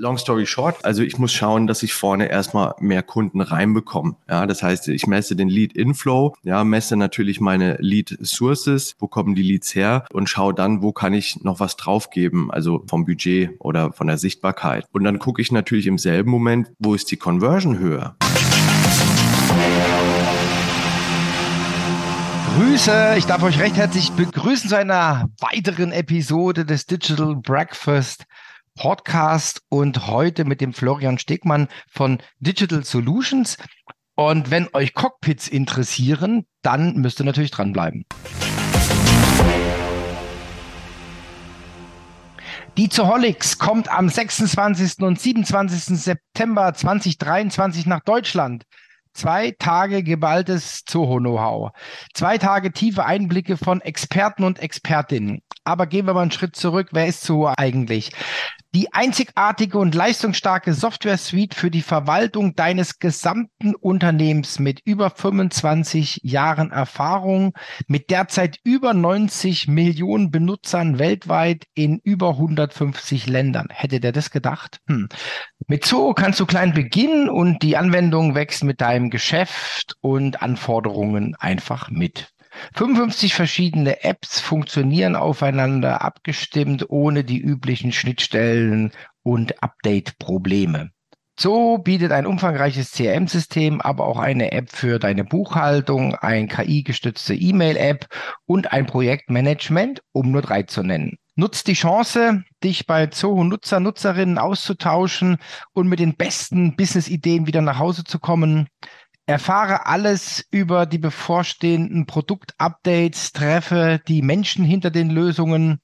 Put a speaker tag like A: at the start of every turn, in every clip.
A: Long story short, also ich muss schauen, dass ich vorne erstmal mehr Kunden reinbekomme. Ja, das heißt, ich messe den Lead Inflow, ja, messe natürlich meine Lead Sources, wo kommen die Leads her und schaue dann, wo kann ich noch was draufgeben, also vom Budget oder von der Sichtbarkeit. Und dann gucke ich natürlich im selben Moment, wo ist die Conversion höher.
B: Grüße, ich darf euch recht herzlich begrüßen zu einer weiteren Episode des Digital Breakfast Podcast und heute mit dem Florian Stegmann von Digital Solutions. Und wenn euch Cockpits interessieren, dann müsst ihr natürlich dranbleiben. Die Zoholics kommt am 26. und 27. September 2023 nach Deutschland. Zwei Tage geballtes Zoho-Know-how. Zwei Tage tiefe Einblicke von Experten und Expertinnen. Aber gehen wir mal einen Schritt zurück. Wer ist Zoho eigentlich? Die einzigartige und leistungsstarke Software-Suite für die Verwaltung deines gesamten Unternehmens mit über 25 Jahren Erfahrung, mit derzeit über 90 Millionen Benutzern weltweit in über 150 Ländern. Hätte der das gedacht? Hm. Mit Zoho kannst du klein beginnen und die Anwendung wächst mit deinem Geschäft und Anforderungen einfach mit. 55 verschiedene Apps funktionieren aufeinander abgestimmt, ohne die üblichen Schnittstellen und Update-Probleme. So bietet ein umfangreiches CRM-System, aber auch eine App für deine Buchhaltung, ein KI-gestützte E-Mail-App und ein Projektmanagement, um nur drei zu nennen. Nutzt die Chance, dich bei Zoho Nutzer, Nutzerinnen auszutauschen und mit den besten Business-Ideen wieder nach Hause zu kommen. Erfahre alles über die bevorstehenden Produktupdates, treffe die Menschen hinter den Lösungen.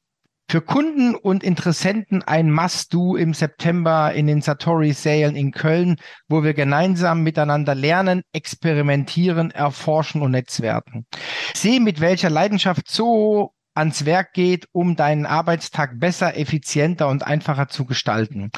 B: Für Kunden und Interessenten ein Must-Do im September in den Satori-Sälen in Köln, wo wir gemeinsam miteinander lernen, experimentieren, erforschen und netzwerken. Sehe, mit welcher Leidenschaft so ans Werk geht, um deinen Arbeitstag besser, effizienter und einfacher zu gestalten.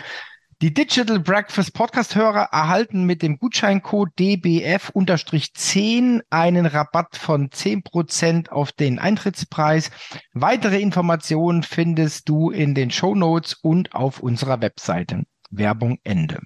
B: Die Digital Breakfast Podcast-Hörer erhalten mit dem Gutscheincode DBF-10 einen Rabatt von 10% auf den Eintrittspreis. Weitere Informationen findest du in den Show Notes und auf unserer Webseite. Werbung Ende.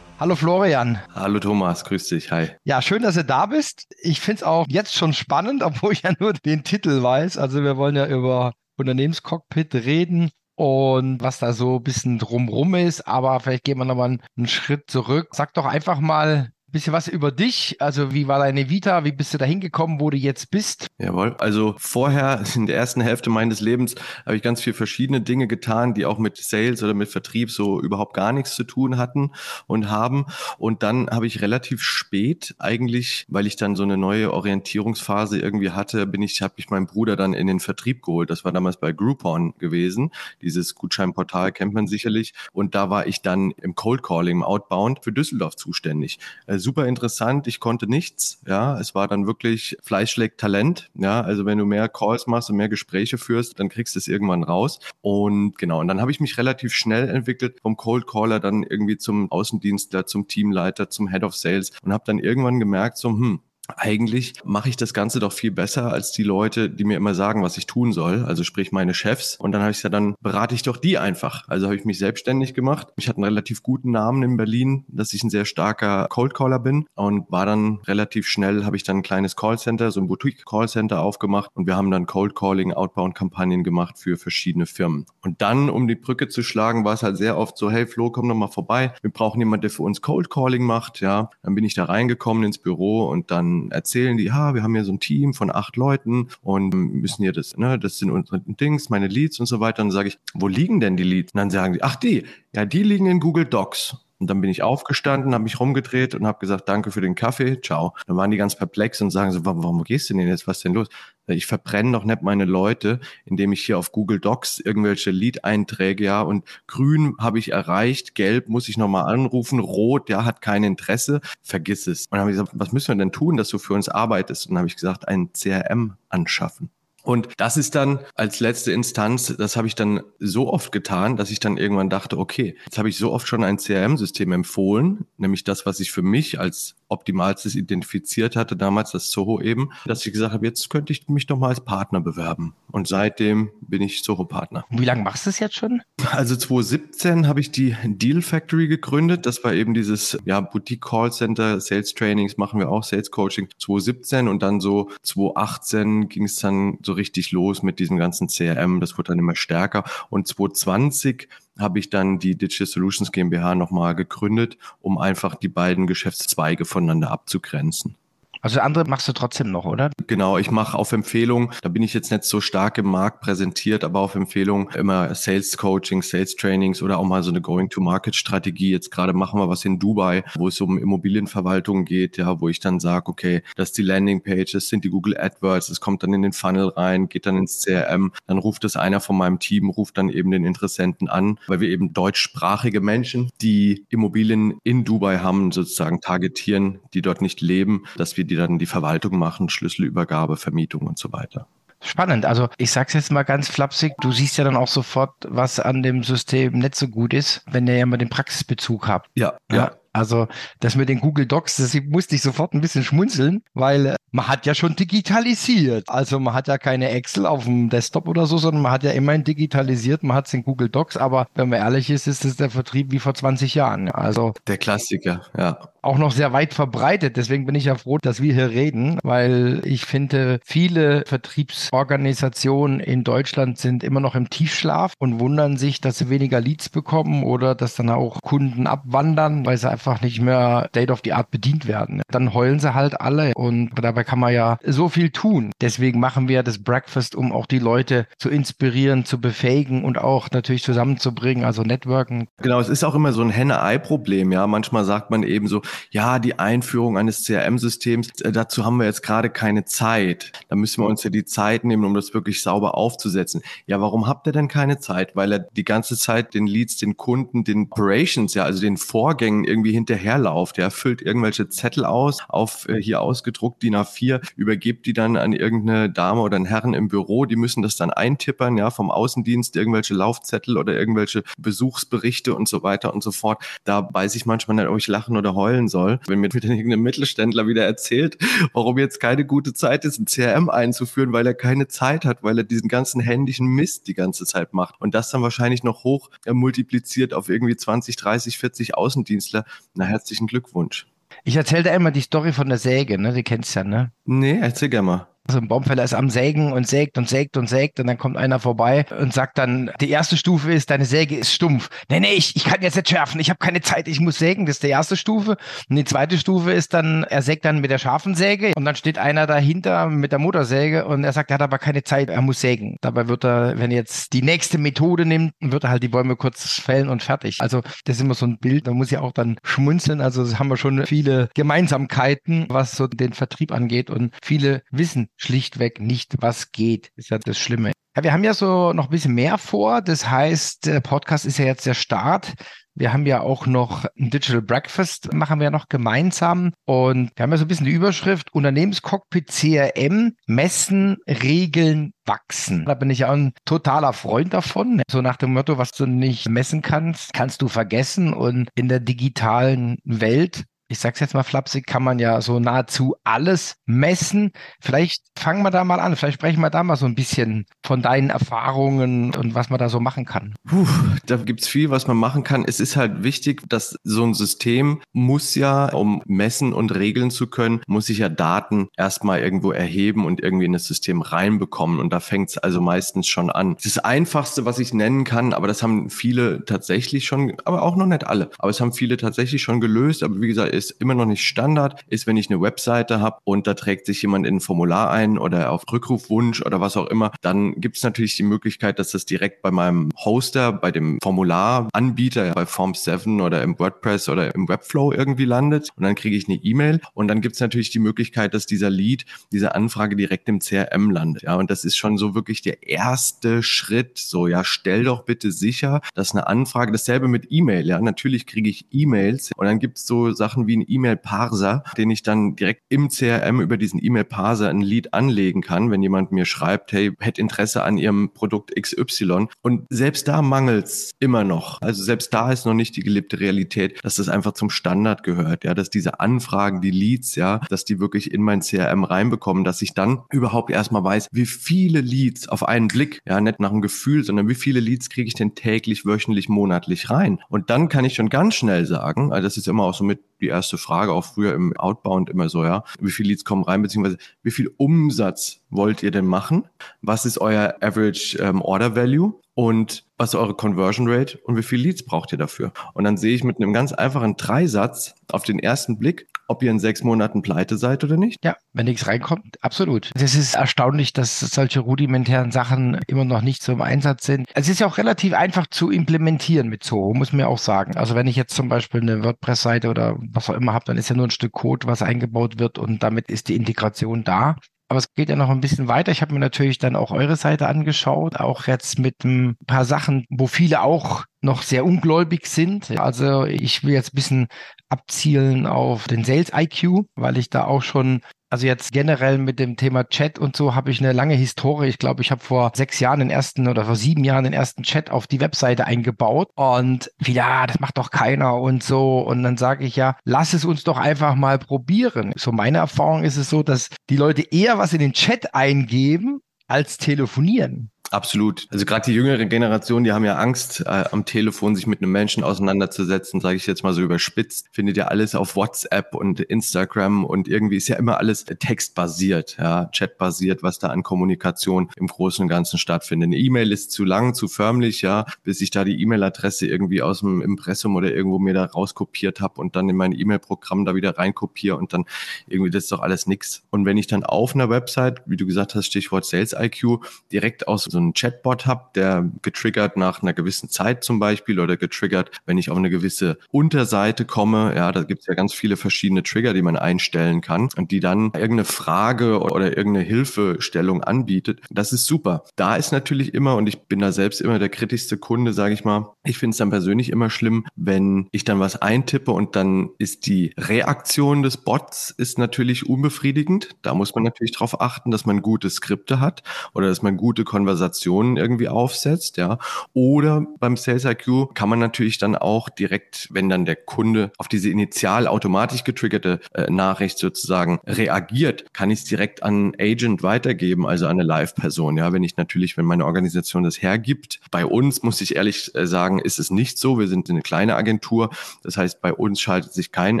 B: Hallo Florian.
A: Hallo Thomas, grüß dich, hi.
B: Ja, schön, dass du da bist. Ich finde es auch jetzt schon spannend, obwohl ich ja nur den Titel weiß. Also wir wollen ja über Unternehmenscockpit reden und was da so ein bisschen drumrum ist. Aber vielleicht gehen wir nochmal einen Schritt zurück. Sag doch einfach mal, bisschen was über dich. Also, wie war deine Vita? Wie bist du da hingekommen, wo du jetzt bist?
A: Jawohl. Also, vorher, in der ersten Hälfte meines Lebens, habe ich ganz viele verschiedene Dinge getan, die auch mit Sales oder mit Vertrieb so überhaupt gar nichts zu tun hatten und haben. Und dann habe ich relativ spät eigentlich, weil ich dann so eine neue Orientierungsphase irgendwie hatte, bin ich, habe ich meinen Bruder dann in den Vertrieb geholt. Das war damals bei Groupon gewesen. Dieses Gutscheinportal kennt man sicherlich. Und da war ich dann im Cold Calling, im Outbound für Düsseldorf zuständig. Äh, super interessant. Ich konnte nichts. Ja, es war dann wirklich Fleisch schlägt Talent. Ja, also wenn du mehr Calls machst und mehr Gespräche führst, dann kriegst du es irgendwann raus. Und genau, und dann habe ich mich relativ schnell entwickelt vom Cold Caller dann irgendwie zum Außendienstler, zum Teamleiter, zum Head of Sales und habe dann irgendwann gemerkt, so, hm, eigentlich mache ich das Ganze doch viel besser als die Leute, die mir immer sagen, was ich tun soll, also sprich meine Chefs. Und dann habe ich ja dann berate ich doch die einfach. Also habe ich mich selbstständig gemacht. Ich hatte einen relativ guten Namen in Berlin, dass ich ein sehr starker Cold Caller bin und war dann relativ schnell, habe ich dann ein kleines Callcenter, so ein Boutique Callcenter aufgemacht und wir haben dann Cold Calling, Outbound Kampagnen gemacht für verschiedene Firmen. Und dann, um die Brücke zu schlagen, war es halt sehr oft so, hey Flo, komm doch mal vorbei. Wir brauchen jemanden, der für uns Cold Calling macht. Ja, dann bin ich da reingekommen ins Büro und dann erzählen die, ja, wir haben hier so ein Team von acht Leuten und müssen hier das, ne, das sind unsere Dings, meine Leads und so weiter. Und dann sage ich, wo liegen denn die Leads? Und dann sagen die, ach die, ja, die liegen in Google Docs. Und dann bin ich aufgestanden, habe mich rumgedreht und habe gesagt, danke für den Kaffee, ciao. Dann waren die ganz perplex und sagen so, warum, gehst du denn jetzt, was ist denn los? Ich verbrenne doch nicht meine Leute, indem ich hier auf Google Docs irgendwelche Lead-Einträge, ja, und grün habe ich erreicht, gelb muss ich nochmal anrufen, rot, ja, hat kein Interesse, vergiss es. Und dann habe ich gesagt, was müssen wir denn tun, dass du für uns arbeitest? Und dann habe ich gesagt, ein CRM anschaffen. Und das ist dann als letzte Instanz, das habe ich dann so oft getan, dass ich dann irgendwann dachte, okay, jetzt habe ich so oft schon ein CRM-System empfohlen, nämlich das, was ich für mich als optimalstes identifiziert hatte, damals das Zoho eben, dass ich gesagt habe, jetzt könnte ich mich doch mal als Partner bewerben. Und seitdem bin ich Zoho-Partner.
B: Wie lange machst du es jetzt schon?
A: Also 2017 habe ich die Deal Factory gegründet. Das war eben dieses ja, Boutique Call Center, Sales Trainings machen wir auch, Sales Coaching 2017 und dann so 2018 ging es dann so richtig los mit diesem ganzen CRM. Das wurde dann immer stärker und 2020 habe ich dann die Digital Solutions GmbH nochmal gegründet, um einfach die beiden Geschäftszweige voneinander abzugrenzen.
B: Also andere machst du trotzdem noch, oder?
A: Genau, ich mache auf Empfehlung, da bin ich jetzt nicht so stark im Markt präsentiert, aber auf Empfehlung immer Sales Coaching, Sales Trainings oder auch mal so eine Going-to-Market-Strategie. Jetzt gerade machen wir was in Dubai, wo es um Immobilienverwaltung geht, ja, wo ich dann sage, okay, das ist die Landingpage, das sind die Google AdWords, es kommt dann in den Funnel rein, geht dann ins CRM, dann ruft es einer von meinem Team, ruft dann eben den Interessenten an, weil wir eben deutschsprachige Menschen, die Immobilien in Dubai haben, sozusagen targetieren, die dort nicht leben, dass wir die dann die Verwaltung machen, Schlüsselübergabe, Vermietung und so weiter.
B: Spannend. Also ich sage es jetzt mal ganz flapsig, du siehst ja dann auch sofort, was an dem System nicht so gut ist, wenn ihr ja mal den Praxisbezug habt.
A: Ja, ja. ja.
B: Also das mit den Google Docs, das musste ich sofort ein bisschen schmunzeln, weil äh, man hat ja schon digitalisiert. Also man hat ja keine Excel auf dem Desktop oder so, sondern man hat ja immerhin digitalisiert, man hat es in Google Docs, aber wenn man ehrlich ist, ist es der Vertrieb wie vor 20 Jahren. Also
A: der Klassiker, ja
B: auch noch sehr weit verbreitet. Deswegen bin ich ja froh, dass wir hier reden, weil ich finde, viele Vertriebsorganisationen in Deutschland sind immer noch im Tiefschlaf und wundern sich, dass sie weniger Leads bekommen oder dass dann auch Kunden abwandern, weil sie einfach nicht mehr State of the Art bedient werden. Dann heulen sie halt alle und dabei kann man ja so viel tun. Deswegen machen wir das Breakfast, um auch die Leute zu inspirieren, zu befähigen und auch natürlich zusammenzubringen, also Networken.
A: Genau, es ist auch immer so ein Henne-Ei-Problem, ja. Manchmal sagt man eben so, ja, die Einführung eines CRM-Systems, äh, dazu haben wir jetzt gerade keine Zeit. Da müssen wir uns ja die Zeit nehmen, um das wirklich sauber aufzusetzen. Ja, warum habt ihr denn keine Zeit? Weil er die ganze Zeit den Leads, den Kunden, den Operations, ja, also den Vorgängen irgendwie hinterherlauft. Er füllt irgendwelche Zettel aus, auf äh, hier ausgedruckt DIN A4, übergibt die dann an irgendeine Dame oder einen Herren im Büro. Die müssen das dann eintippern, ja, vom Außendienst, irgendwelche Laufzettel oder irgendwelche Besuchsberichte und so weiter und so fort. Da weiß ich manchmal nicht, ob ich lachen oder heulen soll. Wenn mir irgendein Mittelständler wieder erzählt, warum jetzt keine gute Zeit ist, ein CRM einzuführen, weil er keine Zeit hat, weil er diesen ganzen händischen Mist die ganze Zeit macht. Und das dann wahrscheinlich noch hoch äh, multipliziert auf irgendwie 20, 30, 40 Außendienstler. Na, herzlichen Glückwunsch.
B: Ich erzähle da immer die Story von der Säge, ne? Die kennst du ja, ne?
A: Nee, erzähl gerne mal.
B: Also ein Baumfäller ist am Sägen und sägt und sägt und sägt und dann kommt einer vorbei und sagt dann, die erste Stufe ist, deine Säge ist stumpf. Nee, nee, ich, ich kann jetzt nicht schärfen, ich habe keine Zeit, ich muss sägen, das ist die erste Stufe. Und die zweite Stufe ist dann, er sägt dann mit der scharfen Säge und dann steht einer dahinter mit der Motorsäge und er sagt, er hat aber keine Zeit, er muss sägen. Dabei wird er, wenn er jetzt die nächste Methode nimmt, wird er halt die Bäume kurz fällen und fertig. Also das ist immer so ein Bild, da muss ich auch dann schmunzeln. Also haben wir schon viele Gemeinsamkeiten, was so den Vertrieb angeht und viele wissen schlichtweg nicht, was geht. Ist ja das Schlimme. Ja, wir haben ja so noch ein bisschen mehr vor. Das heißt, Podcast ist ja jetzt der Start. Wir haben ja auch noch ein Digital Breakfast, machen wir noch gemeinsam. Und wir haben ja so ein bisschen die Überschrift Unternehmenscockpit CRM, Messen, Regeln, Wachsen. Da bin ich ja ein totaler Freund davon. So nach dem Motto, was du nicht messen kannst, kannst du vergessen. Und in der digitalen Welt ich sag's jetzt mal flapsig, kann man ja so nahezu alles messen. Vielleicht fangen wir da mal an. Vielleicht sprechen wir da mal so ein bisschen von deinen Erfahrungen und was man da so machen kann.
A: Puh, da gibt's viel, was man machen kann. Es ist halt wichtig, dass so ein System muss ja, um messen und regeln zu können, muss ich ja Daten erstmal irgendwo erheben und irgendwie in das System reinbekommen. Und da fängt's also meistens schon an. Das Einfachste, was ich nennen kann, aber das haben viele tatsächlich schon, aber auch noch nicht alle, aber es haben viele tatsächlich schon gelöst. Aber wie gesagt, ist immer noch nicht Standard, ist, wenn ich eine Webseite habe und da trägt sich jemand in ein Formular ein oder auf Rückrufwunsch oder was auch immer, dann gibt es natürlich die Möglichkeit, dass das direkt bei meinem Hoster, bei dem Formularanbieter, bei Form7 oder im WordPress oder im Webflow irgendwie landet und dann kriege ich eine E-Mail und dann gibt es natürlich die Möglichkeit, dass dieser Lead, diese Anfrage direkt im CRM landet. Ja, und das ist schon so wirklich der erste Schritt. So, ja, stell doch bitte sicher, dass eine Anfrage, dasselbe mit E-Mail, ja, natürlich kriege ich E-Mails und dann gibt es so Sachen wie ein E-Mail-Parser, den ich dann direkt im CRM über diesen E-Mail-Parser ein Lead anlegen kann, wenn jemand mir schreibt, hey, hätte Interesse an Ihrem Produkt XY. Und selbst da mangelt's immer noch. Also selbst da ist noch nicht die gelebte Realität, dass das einfach zum Standard gehört, ja, dass diese Anfragen, die Leads, ja, dass die wirklich in mein CRM reinbekommen, dass ich dann überhaupt erstmal weiß, wie viele Leads auf einen Blick, ja, nicht nach dem Gefühl, sondern wie viele Leads kriege ich denn täglich, wöchentlich, monatlich rein. Und dann kann ich schon ganz schnell sagen, also das ist immer auch so mit die erste Frage, auch früher im Outbound immer so, ja, wie viele Leads kommen rein, beziehungsweise wie viel Umsatz wollt ihr denn machen? Was ist euer Average ähm, Order Value? Und was ist eure Conversion Rate und wie viele Leads braucht ihr dafür? Und dann sehe ich mit einem ganz einfachen Dreisatz auf den ersten Blick, ob ihr in sechs Monaten pleite seid oder nicht.
B: Ja, wenn nichts reinkommt, absolut. Es ist erstaunlich, dass solche rudimentären Sachen immer noch nicht so im Einsatz sind. Es ist ja auch relativ einfach zu implementieren mit Zoho, muss man ja auch sagen. Also wenn ich jetzt zum Beispiel eine WordPress-Seite oder was auch immer habe, dann ist ja nur ein Stück Code, was eingebaut wird und damit ist die Integration da. Aber es geht ja noch ein bisschen weiter. Ich habe mir natürlich dann auch eure Seite angeschaut, auch jetzt mit ein paar Sachen, wo viele auch noch sehr ungläubig sind. Also ich will jetzt ein bisschen abzielen auf den Sales IQ, weil ich da auch schon also jetzt generell mit dem Thema Chat und so habe ich eine lange Historie. Ich glaube, ich habe vor sechs Jahren den ersten oder vor sieben Jahren den ersten Chat auf die Webseite eingebaut und ja, das macht doch keiner und so. Und dann sage ich ja, lass es uns doch einfach mal probieren. So meine Erfahrung ist es so, dass die Leute eher was in den Chat eingeben als telefonieren.
A: Absolut. Also gerade die jüngere Generation, die haben ja Angst, äh, am Telefon sich mit einem Menschen auseinanderzusetzen, sage ich jetzt mal so überspitzt. Findet ja alles auf WhatsApp und Instagram und irgendwie ist ja immer alles textbasiert, ja, chatbasiert, was da an Kommunikation im Großen und Ganzen stattfindet. Eine E-Mail ist zu lang, zu förmlich, ja, bis ich da die E-Mail-Adresse irgendwie aus dem Impressum oder irgendwo mir da rauskopiert habe und dann in mein E-Mail-Programm da wieder reinkopiere und dann irgendwie das ist doch alles nix. Und wenn ich dann auf einer Website, wie du gesagt hast, Stichwort Sales IQ, direkt aus so so einen Chatbot habe, der getriggert nach einer gewissen Zeit zum Beispiel oder getriggert, wenn ich auf eine gewisse Unterseite komme. Ja, da gibt es ja ganz viele verschiedene Trigger, die man einstellen kann und die dann irgendeine Frage oder irgendeine Hilfestellung anbietet. Das ist super. Da ist natürlich immer, und ich bin da selbst immer der kritischste Kunde, sage ich mal, ich finde es dann persönlich immer schlimm, wenn ich dann was eintippe und dann ist die Reaktion des Bots ist natürlich unbefriedigend. Da muss man natürlich darauf achten, dass man gute Skripte hat oder dass man gute Konversationen Konversationen irgendwie aufsetzt, ja. Oder beim Sales IQ kann man natürlich dann auch direkt, wenn dann der Kunde auf diese initial automatisch getriggerte äh, Nachricht sozusagen reagiert, kann ich es direkt an Agent weitergeben, also an eine Live-Person, ja. Wenn ich natürlich, wenn meine Organisation das hergibt. Bei uns muss ich ehrlich äh, sagen, ist es nicht so. Wir sind eine kleine Agentur. Das heißt, bei uns schaltet sich kein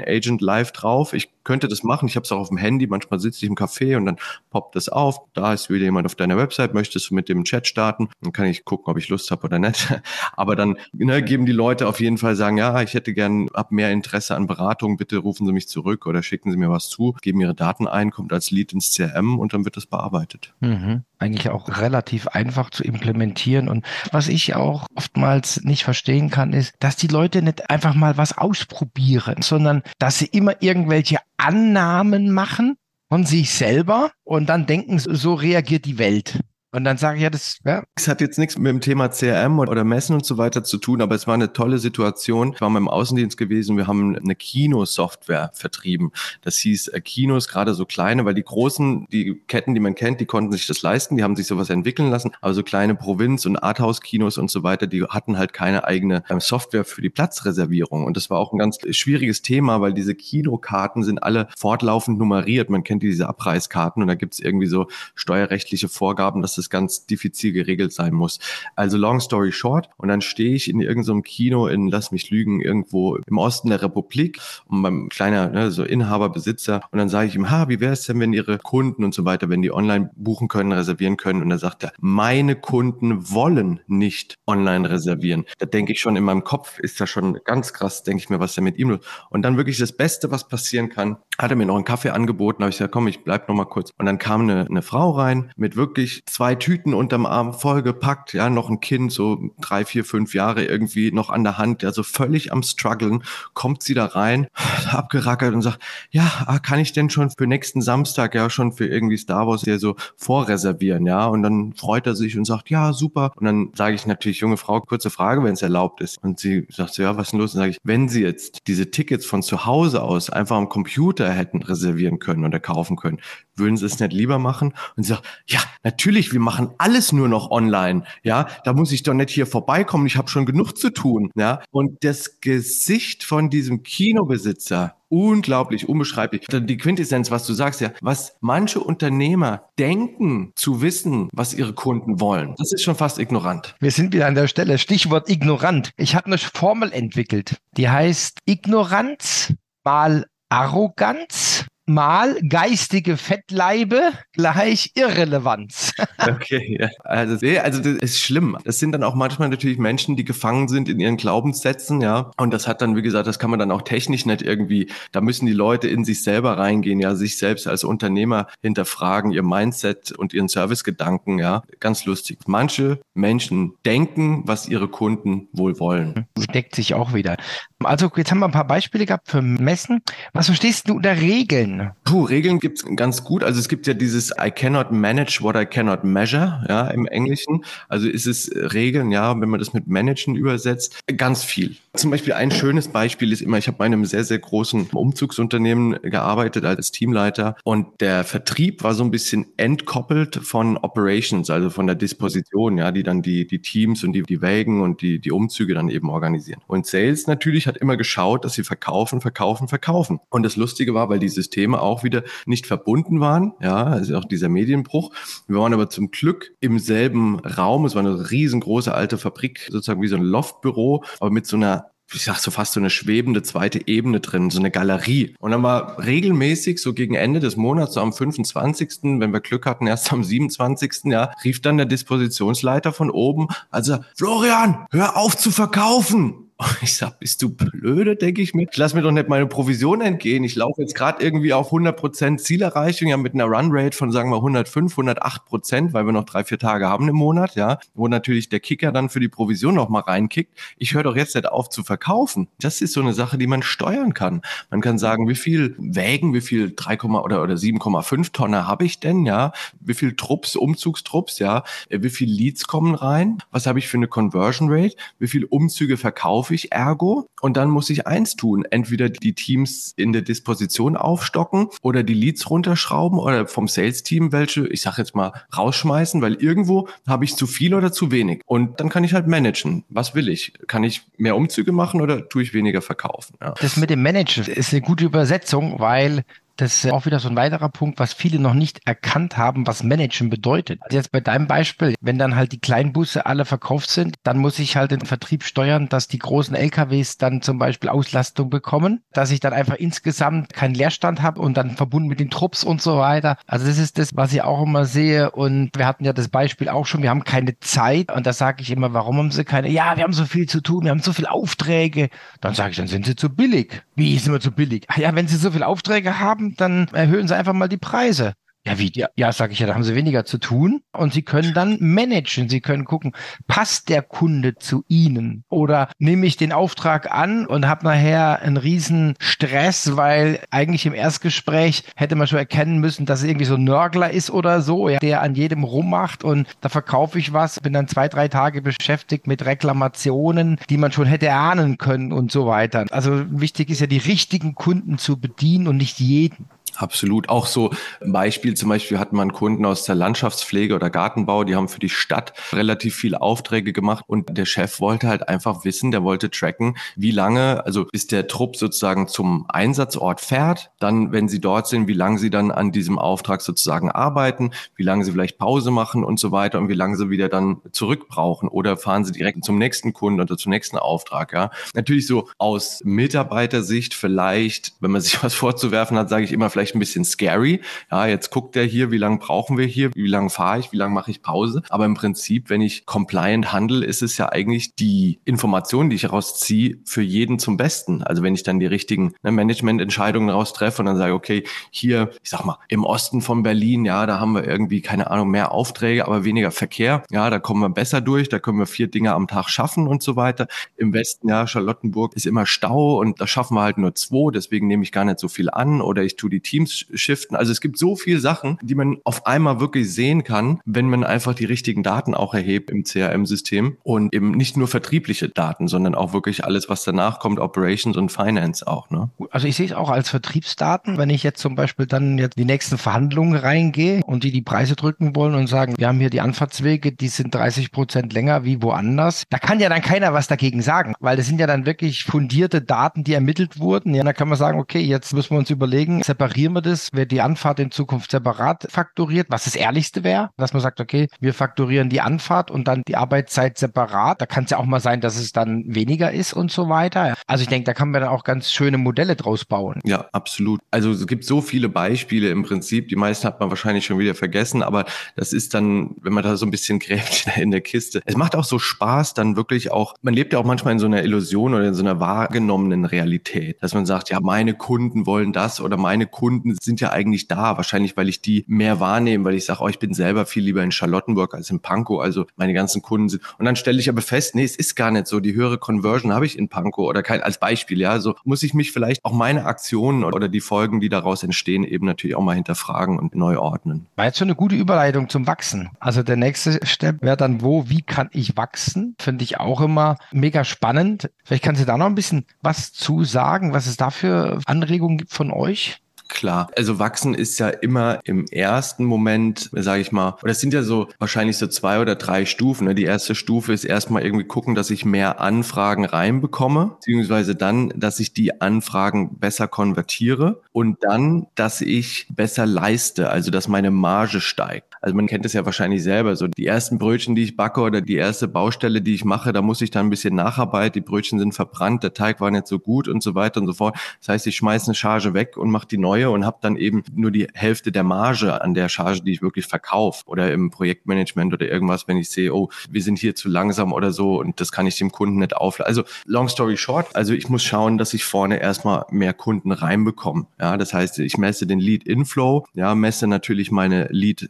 A: Agent live drauf. Ich könnte das machen. Ich habe es auch auf dem Handy. Manchmal sitze ich im Café und dann poppt das auf. Da ist wieder jemand auf deiner Website. Möchtest du mit dem Chat starten? Dann kann ich gucken, ob ich Lust habe oder nicht. Aber dann ne, geben die Leute auf jeden Fall sagen, ja, ich hätte gern ab mehr Interesse an Beratung. Bitte rufen Sie mich zurück oder schicken Sie mir was zu. Geben Ihre Daten ein, kommt als Lead ins CRM und dann wird das bearbeitet.
B: Mhm. Eigentlich auch relativ einfach zu implementieren. Und was ich auch oftmals nicht verstehen kann, ist, dass die Leute nicht einfach mal was ausprobieren, sondern dass sie immer irgendwelche Annahmen machen von sich selber und dann denken, so reagiert die Welt. Und dann sage ich ja, das
A: ja. Es hat jetzt nichts mit dem Thema CRM oder Messen und so weiter zu tun, aber es war eine tolle Situation. Ich war mal im Außendienst gewesen, wir haben eine Kinosoftware vertrieben. Das hieß äh, Kinos, gerade so kleine, weil die großen, die Ketten, die man kennt, die konnten sich das leisten, die haben sich sowas entwickeln lassen, aber so kleine Provinz- und Arthouse-Kinos und so weiter, die hatten halt keine eigene ähm, Software für die Platzreservierung. Und das war auch ein ganz schwieriges Thema, weil diese Kinokarten sind alle fortlaufend nummeriert. Man kennt diese Abreißkarten und da gibt es irgendwie so steuerrechtliche Vorgaben, dass das ganz diffizil geregelt sein muss. Also long story short. Und dann stehe ich in irgendeinem Kino in, lass mich lügen, irgendwo im Osten der Republik und beim kleiner, ne, so Inhaber, Besitzer. Und dann sage ich ihm, ha, wie wäre es denn, wenn Ihre Kunden und so weiter, wenn die online buchen können, reservieren können? Und dann sagt er, meine Kunden wollen nicht online reservieren. Da denke ich schon in meinem Kopf, ist das schon ganz krass, denke ich mir, was er mit ihm los. Und dann wirklich das Beste, was passieren kann, hat er mir noch einen Kaffee angeboten, habe ich gesagt, komm, ich bleib noch mal kurz. Und dann kam eine, eine Frau rein mit wirklich zwei zwei Tüten unterm Arm vollgepackt, ja, noch ein Kind, so drei, vier, fünf Jahre irgendwie noch an der Hand, ja, so völlig am struggeln, kommt sie da rein, abgerackert und sagt, ja, ah, kann ich denn schon für nächsten Samstag ja schon für irgendwie Star Wars hier so vorreservieren, ja, und dann freut er sich und sagt, ja, super, und dann sage ich natürlich, junge Frau, kurze Frage, wenn es erlaubt ist, und sie sagt so, ja, was ist denn los, und sage ich, wenn Sie jetzt diese Tickets von zu Hause aus einfach am Computer hätten reservieren können oder kaufen können, würden Sie es nicht lieber machen? Und sie sagt, ja, natürlich, wir machen alles nur noch online. Ja, da muss ich doch nicht hier vorbeikommen. Ich habe schon genug zu tun. Ja, und das Gesicht von diesem Kinobesitzer, unglaublich, unbeschreiblich. Die Quintessenz, was du sagst, ja, was manche Unternehmer denken zu wissen, was ihre Kunden wollen, das ist schon fast ignorant.
B: Wir sind wieder an der Stelle. Stichwort ignorant. Ich habe eine Formel entwickelt, die heißt Ignoranz mal Arroganz mal geistige Fettleibe gleich Irrelevanz.
A: okay, ja. Also, also das ist schlimm. Das sind dann auch manchmal natürlich Menschen, die gefangen sind in ihren Glaubenssätzen, ja. Und das hat dann, wie gesagt, das kann man dann auch technisch nicht irgendwie, da müssen die Leute in sich selber reingehen, ja, sich selbst als Unternehmer hinterfragen, ihr Mindset und ihren Servicegedanken, ja. Ganz lustig. Manche Menschen denken, was ihre Kunden wohl wollen.
B: Deckt sich auch wieder. Also jetzt haben wir ein paar Beispiele gehabt für Messen. Was verstehst du unter Regeln?
A: Puh, Regeln gibt's ganz gut. Also es gibt ja dieses I cannot manage what I cannot measure, ja, im Englischen. Also ist es Regeln, ja, wenn man das mit managen übersetzt, ganz viel. Zum Beispiel ein schönes Beispiel ist immer, ich habe bei einem sehr, sehr großen Umzugsunternehmen gearbeitet als Teamleiter und der Vertrieb war so ein bisschen entkoppelt von Operations, also von der Disposition, ja, die dann die, die Teams und die, die Wägen und die, die Umzüge dann eben organisieren. Und Sales natürlich hat immer geschaut, dass sie verkaufen, verkaufen, verkaufen. Und das Lustige war, weil die Systeme auch wieder nicht verbunden waren, ja, also auch dieser Medienbruch. Wir waren aber zum Glück im selben Raum. Es war eine riesengroße alte Fabrik, sozusagen wie so ein Loftbüro, aber mit so einer ich sag so fast so eine schwebende zweite Ebene drin, so eine Galerie. Und dann war regelmäßig so gegen Ende des Monats, so am 25., wenn wir Glück hatten, erst am 27., ja, rief dann der Dispositionsleiter von oben, also Florian, hör auf zu verkaufen. Ich sag, bist du blöde, denke ich mir. Ich lass mir doch nicht meine Provision entgehen. Ich laufe jetzt gerade irgendwie auf 100% Zielerreichung, ja mit einer Runrate von, sagen wir, 105, 108 Prozent, weil wir noch drei, vier Tage haben im Monat, ja, wo natürlich der Kicker dann für die Provision noch mal reinkickt. Ich höre doch jetzt nicht auf zu verkaufen. Das ist so eine Sache, die man steuern kann. Man kann sagen, wie viel Wägen, wie viel 3, oder, oder 7,5 Tonner habe ich denn, ja? Wie viel Trupps, Umzugstrupps, ja? Wie viel Leads kommen rein? Was habe ich für eine Conversion Rate? Wie viel Umzüge verkaufe kaufe ich ergo und dann muss ich eins tun. Entweder die Teams in der Disposition aufstocken oder die Leads runterschrauben oder vom Sales-Team welche, ich sage jetzt mal, rausschmeißen, weil irgendwo habe ich zu viel oder zu wenig. Und dann kann ich halt managen. Was will ich? Kann ich mehr Umzüge machen oder tue ich weniger verkaufen?
B: Ja. Das mit dem Managen ist eine gute Übersetzung, weil das ist auch wieder so ein weiterer Punkt, was viele noch nicht erkannt haben, was Managen bedeutet. Also jetzt bei deinem Beispiel, wenn dann halt die Kleinbusse alle verkauft sind, dann muss ich halt den Vertrieb steuern, dass die großen LKWs dann zum Beispiel Auslastung bekommen, dass ich dann einfach insgesamt keinen Leerstand habe und dann verbunden mit den Trupps und so weiter. Also das ist das, was ich auch immer sehe. Und wir hatten ja das Beispiel auch schon, wir haben keine Zeit. Und da sage ich immer, warum haben sie keine? Ja, wir haben so viel zu tun, wir haben so viele Aufträge. Dann sage ich, dann sind sie zu billig. Wie sind wir zu billig? Ja, wenn sie so viele Aufträge haben, dann erhöhen sie einfach mal die Preise. Ja, wie? Ja, ja sage ich ja, da haben sie weniger zu tun und sie können dann managen. Sie können gucken, passt der Kunde zu ihnen oder nehme ich den Auftrag an und habe nachher einen riesen Stress, weil eigentlich im Erstgespräch hätte man schon erkennen müssen, dass es irgendwie so ein Nörgler ist oder so, ja, der an jedem rummacht und da verkaufe ich was, bin dann zwei, drei Tage beschäftigt mit Reklamationen, die man schon hätte ahnen können und so weiter. Also wichtig ist ja, die richtigen Kunden zu bedienen und nicht jeden.
A: Absolut. Auch so ein Beispiel, zum Beispiel hat man Kunden aus der Landschaftspflege oder Gartenbau, die haben für die Stadt relativ viele Aufträge gemacht und der Chef wollte halt einfach wissen, der wollte tracken, wie lange, also bis der Trupp sozusagen zum Einsatzort fährt, dann, wenn sie dort sind, wie lange sie dann an diesem Auftrag sozusagen arbeiten, wie lange sie vielleicht Pause machen und so weiter und wie lange sie wieder dann zurück brauchen oder fahren sie direkt zum nächsten Kunden oder zum nächsten Auftrag, ja. Natürlich so aus Mitarbeitersicht vielleicht, wenn man sich was vorzuwerfen hat, sage ich immer, vielleicht vielleicht ein bisschen scary. Ja, jetzt guckt der hier, wie lange brauchen wir hier, wie lange fahre ich, wie lange mache ich Pause. Aber im Prinzip, wenn ich compliant handle, ist es ja eigentlich die Information, die ich rausziehe, für jeden zum Besten. Also wenn ich dann die richtigen ne, Managemententscheidungen raus treffe und dann sage, okay, hier, ich sag mal, im Osten von Berlin, ja, da haben wir irgendwie, keine Ahnung, mehr Aufträge, aber weniger Verkehr. Ja, da kommen wir besser durch, da können wir vier Dinge am Tag schaffen und so weiter. Im Westen, ja, Charlottenburg ist immer Stau und da schaffen wir halt nur zwei, deswegen nehme ich gar nicht so viel an oder ich tue die Teams shiften. Also es gibt so viele Sachen, die man auf einmal wirklich sehen kann, wenn man einfach die richtigen Daten auch erhebt im CRM-System und eben nicht nur vertriebliche Daten, sondern auch wirklich alles, was danach kommt, Operations und Finance auch. Ne?
B: Also ich sehe es auch als Vertriebsdaten, wenn ich jetzt zum Beispiel dann jetzt die nächsten Verhandlungen reingehe und die die Preise drücken wollen und sagen, wir haben hier die Anfahrtswege, die sind 30 Prozent länger wie woanders. Da kann ja dann keiner was dagegen sagen, weil das sind ja dann wirklich fundierte Daten, die ermittelt wurden. Ja, da kann man sagen, okay, jetzt müssen wir uns überlegen, separieren wir das, wird die Anfahrt in Zukunft separat fakturiert, was das Ehrlichste wäre, dass man sagt, okay, wir fakturieren die Anfahrt und dann die Arbeitszeit separat. Da kann es ja auch mal sein, dass es dann weniger ist und so weiter. Also ich denke, da kann man dann auch ganz schöne Modelle draus bauen.
A: Ja, absolut. Also es gibt so viele Beispiele im Prinzip. Die meisten hat man wahrscheinlich schon wieder vergessen, aber das ist dann, wenn man da so ein bisschen gräbt in der Kiste. Es macht auch so Spaß, dann wirklich auch, man lebt ja auch manchmal in so einer Illusion oder in so einer wahrgenommenen Realität, dass man sagt, ja, meine Kunden wollen das oder meine Kunden sind ja eigentlich da. Wahrscheinlich, weil ich die mehr wahrnehme, weil ich sage, oh, ich bin selber viel lieber in Charlottenburg als in Pankow. Also meine ganzen Kunden sind. Und dann stelle ich aber fest, nee, es ist gar nicht so. Die höhere Conversion habe ich in Pankow oder kein, als Beispiel, ja. So muss ich mich vielleicht auch meine Aktionen oder die Folgen, die daraus entstehen, eben natürlich auch mal hinterfragen und neu ordnen.
B: War jetzt schon eine gute Überleitung zum Wachsen. Also der nächste Step wäre dann, wo, wie kann ich wachsen? Finde ich auch immer mega spannend. Vielleicht kannst du da noch ein bisschen was zu sagen, was es da für Anregungen gibt von euch?
A: Klar, also wachsen ist ja immer im ersten Moment, sage ich mal, oder es sind ja so wahrscheinlich so zwei oder drei Stufen. Ne? Die erste Stufe ist erstmal irgendwie gucken, dass ich mehr Anfragen reinbekomme, beziehungsweise dann, dass ich die Anfragen besser konvertiere und dann, dass ich besser leiste, also dass meine Marge steigt. Also man kennt es ja wahrscheinlich selber, so die ersten Brötchen, die ich backe oder die erste Baustelle, die ich mache, da muss ich dann ein bisschen nacharbeiten, die Brötchen sind verbrannt, der Teig war nicht so gut und so weiter und so fort. Das heißt, ich schmeiße eine Charge weg und mache die neue und habe dann eben nur die Hälfte der Marge an der Charge, die ich wirklich verkaufe oder im Projektmanagement oder irgendwas, wenn ich sehe, oh, wir sind hier zu langsam oder so und das kann ich dem Kunden nicht aufladen. Also long story short, also ich muss schauen, dass ich vorne erstmal mehr Kunden reinbekomme. Ja, das heißt, ich messe den Lead Inflow, ja, messe natürlich meine Lead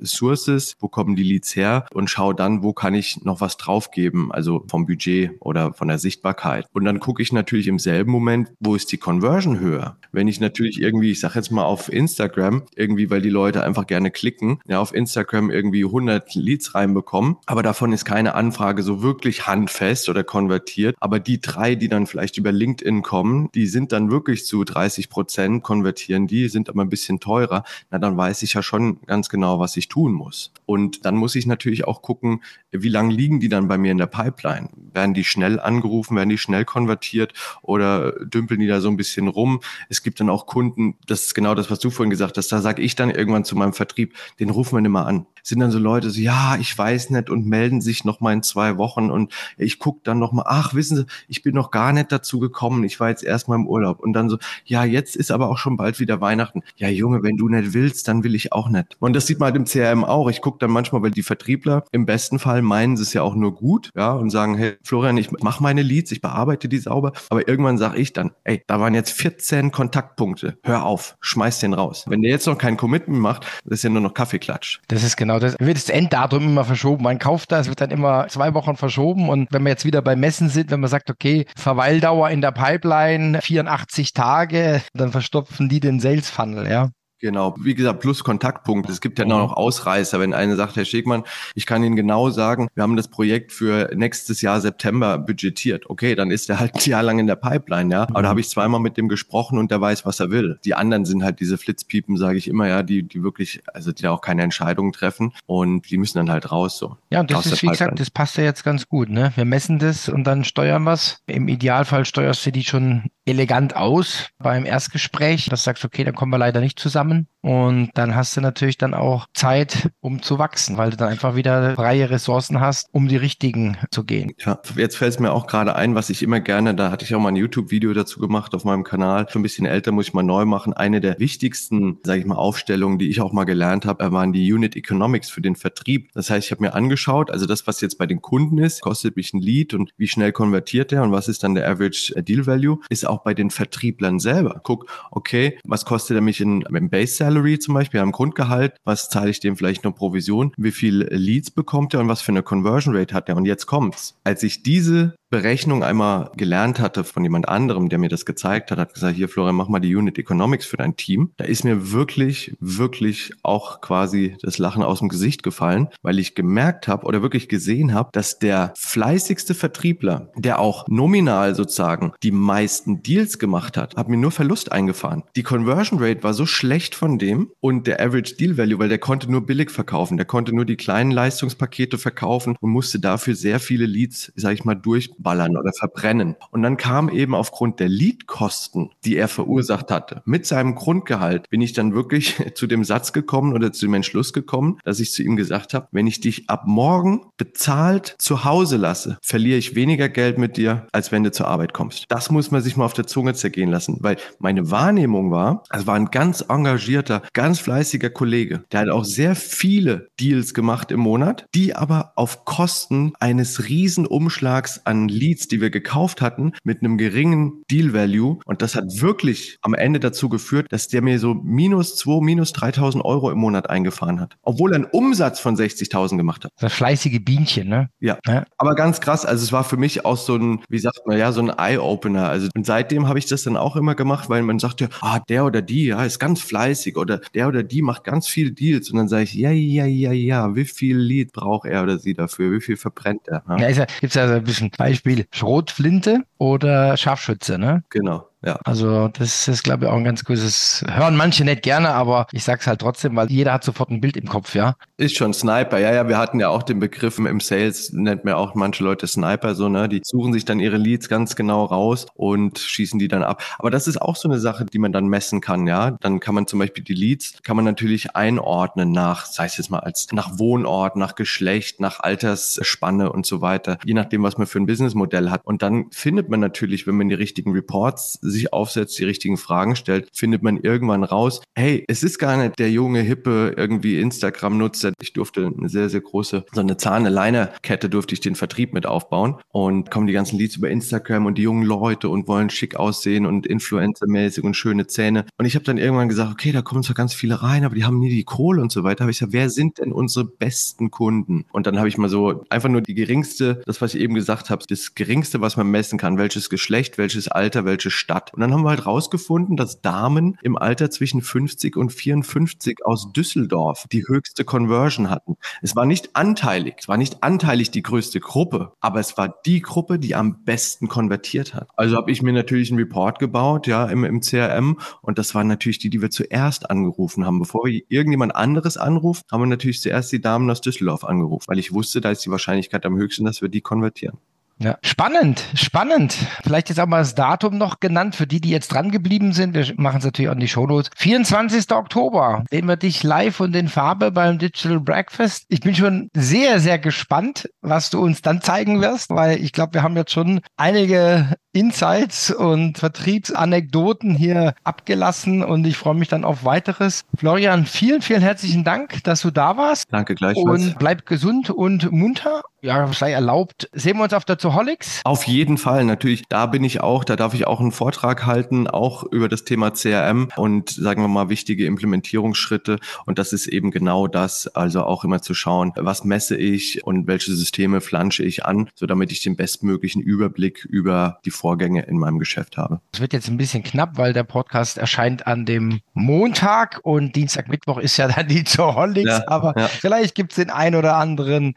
A: Sources, wo kommen die Leads her und schaue dann, wo kann ich noch was draufgeben, also vom Budget oder von der Sichtbarkeit. Und dann gucke ich natürlich im selben Moment, wo ist die Conversion höher. Wenn ich natürlich irgendwie, ich sage jetzt mal auf Instagram, irgendwie, weil die Leute einfach gerne klicken, ja, auf Instagram irgendwie 100 Leads reinbekommen, aber davon ist keine Anfrage so wirklich handfest oder konvertiert. Aber die drei, die dann vielleicht über LinkedIn kommen, die sind dann wirklich zu 30 Prozent konvertieren, die sind aber ein bisschen teurer. Na, dann weiß ich ja schon ganz genau, was ich tun muss. Und dann muss ich natürlich auch gucken, wie lange liegen die dann bei mir in der Pipeline? Werden die schnell angerufen, werden die schnell konvertiert oder dümpeln die da so ein bisschen rum? Es gibt dann auch Kunden, das ist genau das, was du vorhin gesagt hast, da sage ich dann irgendwann zu meinem Vertrieb, den rufen wir nicht mal an. Sind dann so Leute so, ja, ich weiß nicht und melden sich noch mal in zwei Wochen und ich gucke dann noch mal, ach, wissen Sie, ich bin noch gar nicht dazu gekommen, ich war jetzt erst mal im Urlaub und dann so, ja, jetzt ist aber auch schon bald wieder Weihnachten. Ja, Junge, wenn du nicht willst, dann will ich auch nicht. Und das sieht man halt im CRM auch. Ich gucke dann manchmal, weil die Vertriebler im besten Fall meinen sie es ja auch nur gut, ja, und sagen, hey, Florian, ich mache meine Leads, ich bearbeite die sauber, aber irgendwann sage ich dann, ey, da waren jetzt 14 Kontaktpunkte, hör auf, schmeiß den raus. Wenn der jetzt noch kein Commitment macht, ist ja nur noch Kaffeeklatsch.
B: Das ist genau das. Wird das Enddatum immer verschoben. Man kauft das, wird dann immer zwei Wochen verschoben. Und wenn wir jetzt wieder bei Messen sind, wenn man sagt, okay, Verweildauer in der Pipeline 84 Tage, dann verstopfen die den Sales Funnel, ja.
A: Genau, wie gesagt, plus Kontaktpunkt. Es gibt ja mhm. noch Ausreißer, wenn einer sagt, Herr Stegmann, ich kann Ihnen genau sagen, wir haben das Projekt für nächstes Jahr September budgetiert. Okay, dann ist er halt ein Jahr lang in der Pipeline, ja. Aber da mhm. habe ich zweimal mit dem gesprochen und der weiß, was er will. Die anderen sind halt diese Flitzpiepen, sage ich immer, ja, die, die wirklich, also die auch keine Entscheidungen treffen und die müssen dann halt raus so.
B: Ja, und das ist, wie gesagt, das passt ja jetzt ganz gut, ne? Wir messen das und dann steuern was. Im Idealfall steuerst du die schon elegant aus beim Erstgespräch, dass du sagst, okay, dann kommen wir leider nicht zusammen. Und dann hast du natürlich dann auch Zeit, um zu wachsen, weil du dann einfach wieder freie Ressourcen hast, um die richtigen zu gehen.
A: Ja, jetzt fällt es mir auch gerade ein, was ich immer gerne, da hatte ich auch mal ein YouTube-Video dazu gemacht auf meinem Kanal, schon ein bisschen älter, muss ich mal neu machen. Eine der wichtigsten, sage ich mal, Aufstellungen, die ich auch mal gelernt habe, waren die Unit Economics für den Vertrieb. Das heißt, ich habe mir angeschaut, also das, was jetzt bei den Kunden ist, kostet mich ein Lead und wie schnell konvertiert der und was ist dann der Average Deal Value, ist auch bei den Vertrieblern selber. Guck, okay, was kostet er mich in, im Base Salary zum Beispiel, am Grundgehalt, was zahle ich dem vielleicht noch Provision, wie viel Leads bekommt er und was für eine Conversion Rate hat er. Und jetzt kommt's. Als ich diese Berechnung einmal gelernt hatte von jemand anderem, der mir das gezeigt hat, hat gesagt, hier Florian, mach mal die Unit Economics für dein Team. Da ist mir wirklich, wirklich auch quasi das Lachen aus dem Gesicht gefallen, weil ich gemerkt habe oder wirklich gesehen habe, dass der fleißigste Vertriebler, der auch nominal sozusagen die meisten Deals gemacht hat, hat mir nur Verlust eingefahren. Die Conversion Rate war so schlecht von dem und der Average Deal Value, weil der konnte nur billig verkaufen, der konnte nur die kleinen Leistungspakete verkaufen und musste dafür sehr viele Leads, sag ich mal, durch wegballern oder verbrennen. Und dann kam eben aufgrund der Leadkosten, die er verursacht hatte, mit seinem Grundgehalt, bin ich dann wirklich zu dem Satz gekommen oder zu dem Entschluss gekommen, dass ich zu ihm gesagt habe, wenn ich dich ab morgen bezahlt zu Hause lasse, verliere ich weniger Geld mit dir, als wenn du zur Arbeit kommst. Das muss man sich mal auf der Zunge zergehen lassen, weil meine Wahrnehmung war, es war ein ganz engagierter, ganz fleißiger Kollege, der hat auch sehr viele Deals gemacht im Monat, die aber auf Kosten eines riesen Umschlags Leads, die wir gekauft hatten, mit einem geringen Deal Value. Und das hat wirklich am Ende dazu geführt, dass der mir so minus 2, minus 3000 Euro im Monat eingefahren hat. Obwohl er einen Umsatz von 60.000 gemacht hat.
B: Das fleißige Bienchen, ne?
A: Ja. ja. Aber ganz krass. Also es war für mich auch so ein, wie sagt man, ja, so ein Eye-Opener. Also und seitdem habe ich das dann auch immer gemacht, weil man sagt ja, ah, der oder die, ja, ist ganz fleißig oder der oder die macht ganz viele Deals. Und dann sage ich, ja, ja, ja, ja, wie viel Lead braucht er oder sie dafür? Wie viel verbrennt er?
B: Ja, ja, ja gibt es ja so ein bisschen Beispiel Beispiel Schrotflinte oder Scharfschütze, ne?
A: Genau. Ja.
B: Also das ist, glaube ich, auch ein ganz gutes. Hören manche nicht gerne, aber ich sag's halt trotzdem, weil jeder hat sofort ein Bild im Kopf, ja.
A: Ist schon Sniper, ja, ja. Wir hatten ja auch den Begriff im Sales, nennt man auch manche Leute Sniper, so, ne? Die suchen sich dann ihre Leads ganz genau raus und schießen die dann ab. Aber das ist auch so eine Sache, die man dann messen kann, ja. Dann kann man zum Beispiel die Leads, kann man natürlich einordnen nach, sei es jetzt mal als nach Wohnort, nach Geschlecht, nach Altersspanne und so weiter, je nachdem, was man für ein Businessmodell hat. Und dann findet man natürlich, wenn man die richtigen Reports sich aufsetzt, die richtigen Fragen stellt, findet man irgendwann raus, hey, es ist gar nicht der junge, hippe, irgendwie Instagram-Nutzer. Ich durfte eine sehr, sehr große, so eine Zahne-Liner-Kette durfte ich den Vertrieb mit aufbauen und kommen die ganzen Leads über Instagram und die jungen Leute und wollen schick aussehen und Influencer-mäßig und schöne Zähne. Und ich habe dann irgendwann gesagt, okay, da kommen zwar ganz viele rein, aber die haben nie die Kohle und so weiter. Aber ich gesagt, wer sind denn unsere besten Kunden? Und dann habe ich mal so einfach nur die geringste, das, was ich eben gesagt habe, das geringste, was man messen kann, welches Geschlecht, welches Alter, welche Stadt. Und dann haben wir halt rausgefunden, dass Damen im Alter zwischen 50 und 54 aus Düsseldorf die höchste Conversion hatten. Es war nicht anteilig, es war nicht anteilig die größte Gruppe, aber es war die Gruppe, die am besten konvertiert hat. Also habe ich mir natürlich einen Report gebaut, ja, im, im CRM und das waren natürlich die, die wir zuerst angerufen haben. Bevor wir irgendjemand anderes anruft, haben wir natürlich zuerst die Damen aus Düsseldorf angerufen, weil ich wusste, da ist die Wahrscheinlichkeit am höchsten, dass wir die konvertieren.
B: Ja. Spannend, spannend. Vielleicht jetzt auch mal das Datum noch genannt für die, die jetzt dran geblieben sind. Wir machen es natürlich auch in die Shownotes. 24. Oktober sehen wir dich live und in Farbe beim Digital Breakfast. Ich bin schon sehr, sehr gespannt, was du uns dann zeigen wirst, weil ich glaube, wir haben jetzt schon einige Insights und Vertriebsanekdoten hier abgelassen und ich freue mich dann auf weiteres. Florian, vielen, vielen herzlichen Dank, dass du da warst.
A: Danke gleichfalls.
B: Und bleib gesund und munter. Ja, sei erlaubt. Sehen wir uns auf der Zoholics?
A: Auf jeden Fall, natürlich. Da bin ich auch, da darf ich auch einen Vortrag halten, auch über das Thema CRM und sagen wir mal wichtige Implementierungsschritte. Und das ist eben genau das, also auch immer zu schauen, was messe ich und welche Systeme flansche ich an, so damit ich den bestmöglichen Überblick über die Vorgänge in meinem Geschäft habe.
B: Es wird jetzt ein bisschen knapp, weil der Podcast erscheint an dem Montag und Dienstag, Mittwoch ist ja dann die Zoholics, ja, aber ja. vielleicht gibt es den ein oder anderen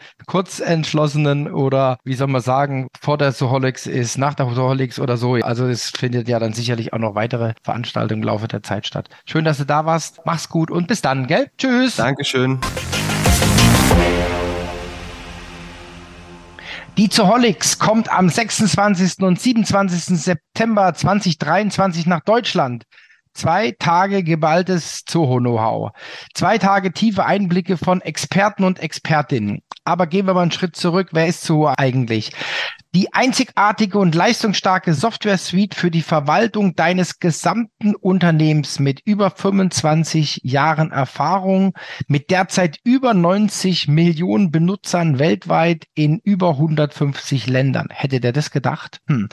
B: kurzentschlossenen oder wie soll man sagen, vor der Zoholics ist nach der Zoholics oder so. Also es findet ja dann sicherlich auch noch weitere Veranstaltungen im Laufe der Zeit statt. Schön, dass du da warst. Mach's gut und bis dann, gell? Tschüss.
A: Dankeschön.
B: Die Zoholics kommt am 26. und 27. September 2023 nach Deutschland. Zwei Tage geballtes Zoho-Know-how. Zwei Tage tiefe Einblicke von Experten und Expertinnen. Aber gehen wir mal einen Schritt zurück. Wer ist Zoho eigentlich? Die einzigartige und leistungsstarke Software-Suite für die Verwaltung deines gesamten Unternehmens mit über 25 Jahren Erfahrung, mit derzeit über 90 Millionen Benutzern weltweit in über 150 Ländern. Hätte der das gedacht? Hm.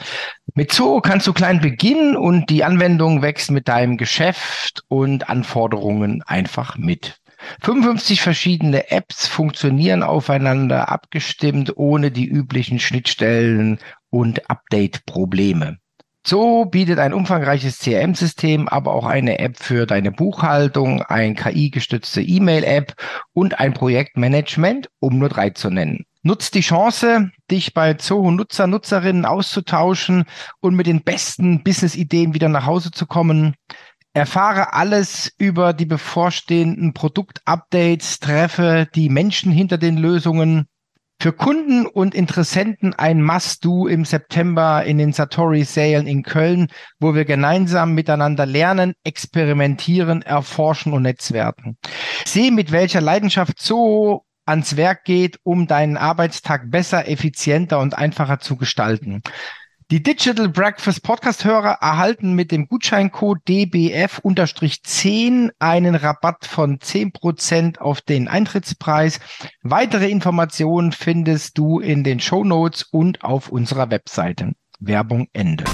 B: Mit Zoho kannst du klein beginnen und die Anwendung wächst mit deinem Geschäft und Anforderungen einfach mit. 55 verschiedene Apps funktionieren aufeinander abgestimmt, ohne die üblichen Schnittstellen und Update-Probleme. So bietet ein umfangreiches CRM-System aber auch eine App für deine Buchhaltung, ein KI-gestützte E-Mail-App und ein Projektmanagement, um nur drei zu nennen. Nutzt die Chance, dich bei Zoho Nutzer, Nutzerinnen auszutauschen und mit den besten Business-Ideen wieder nach Hause zu kommen. Erfahre alles über die bevorstehenden Produktupdates, treffe die Menschen hinter den Lösungen. Für Kunden und Interessenten ein Must-Do im September in den Satori Salen in Köln, wo wir gemeinsam miteinander lernen, experimentieren, erforschen und netzwerken. Sehe, mit welcher Leidenschaft so ans Werk geht, um deinen Arbeitstag besser, effizienter und einfacher zu gestalten. Die Digital Breakfast Podcast-Hörer erhalten mit dem Gutscheincode DBF-10 einen Rabatt von 10% auf den Eintrittspreis. Weitere Informationen findest du in den Show Notes und auf unserer Webseite. Werbung Ende.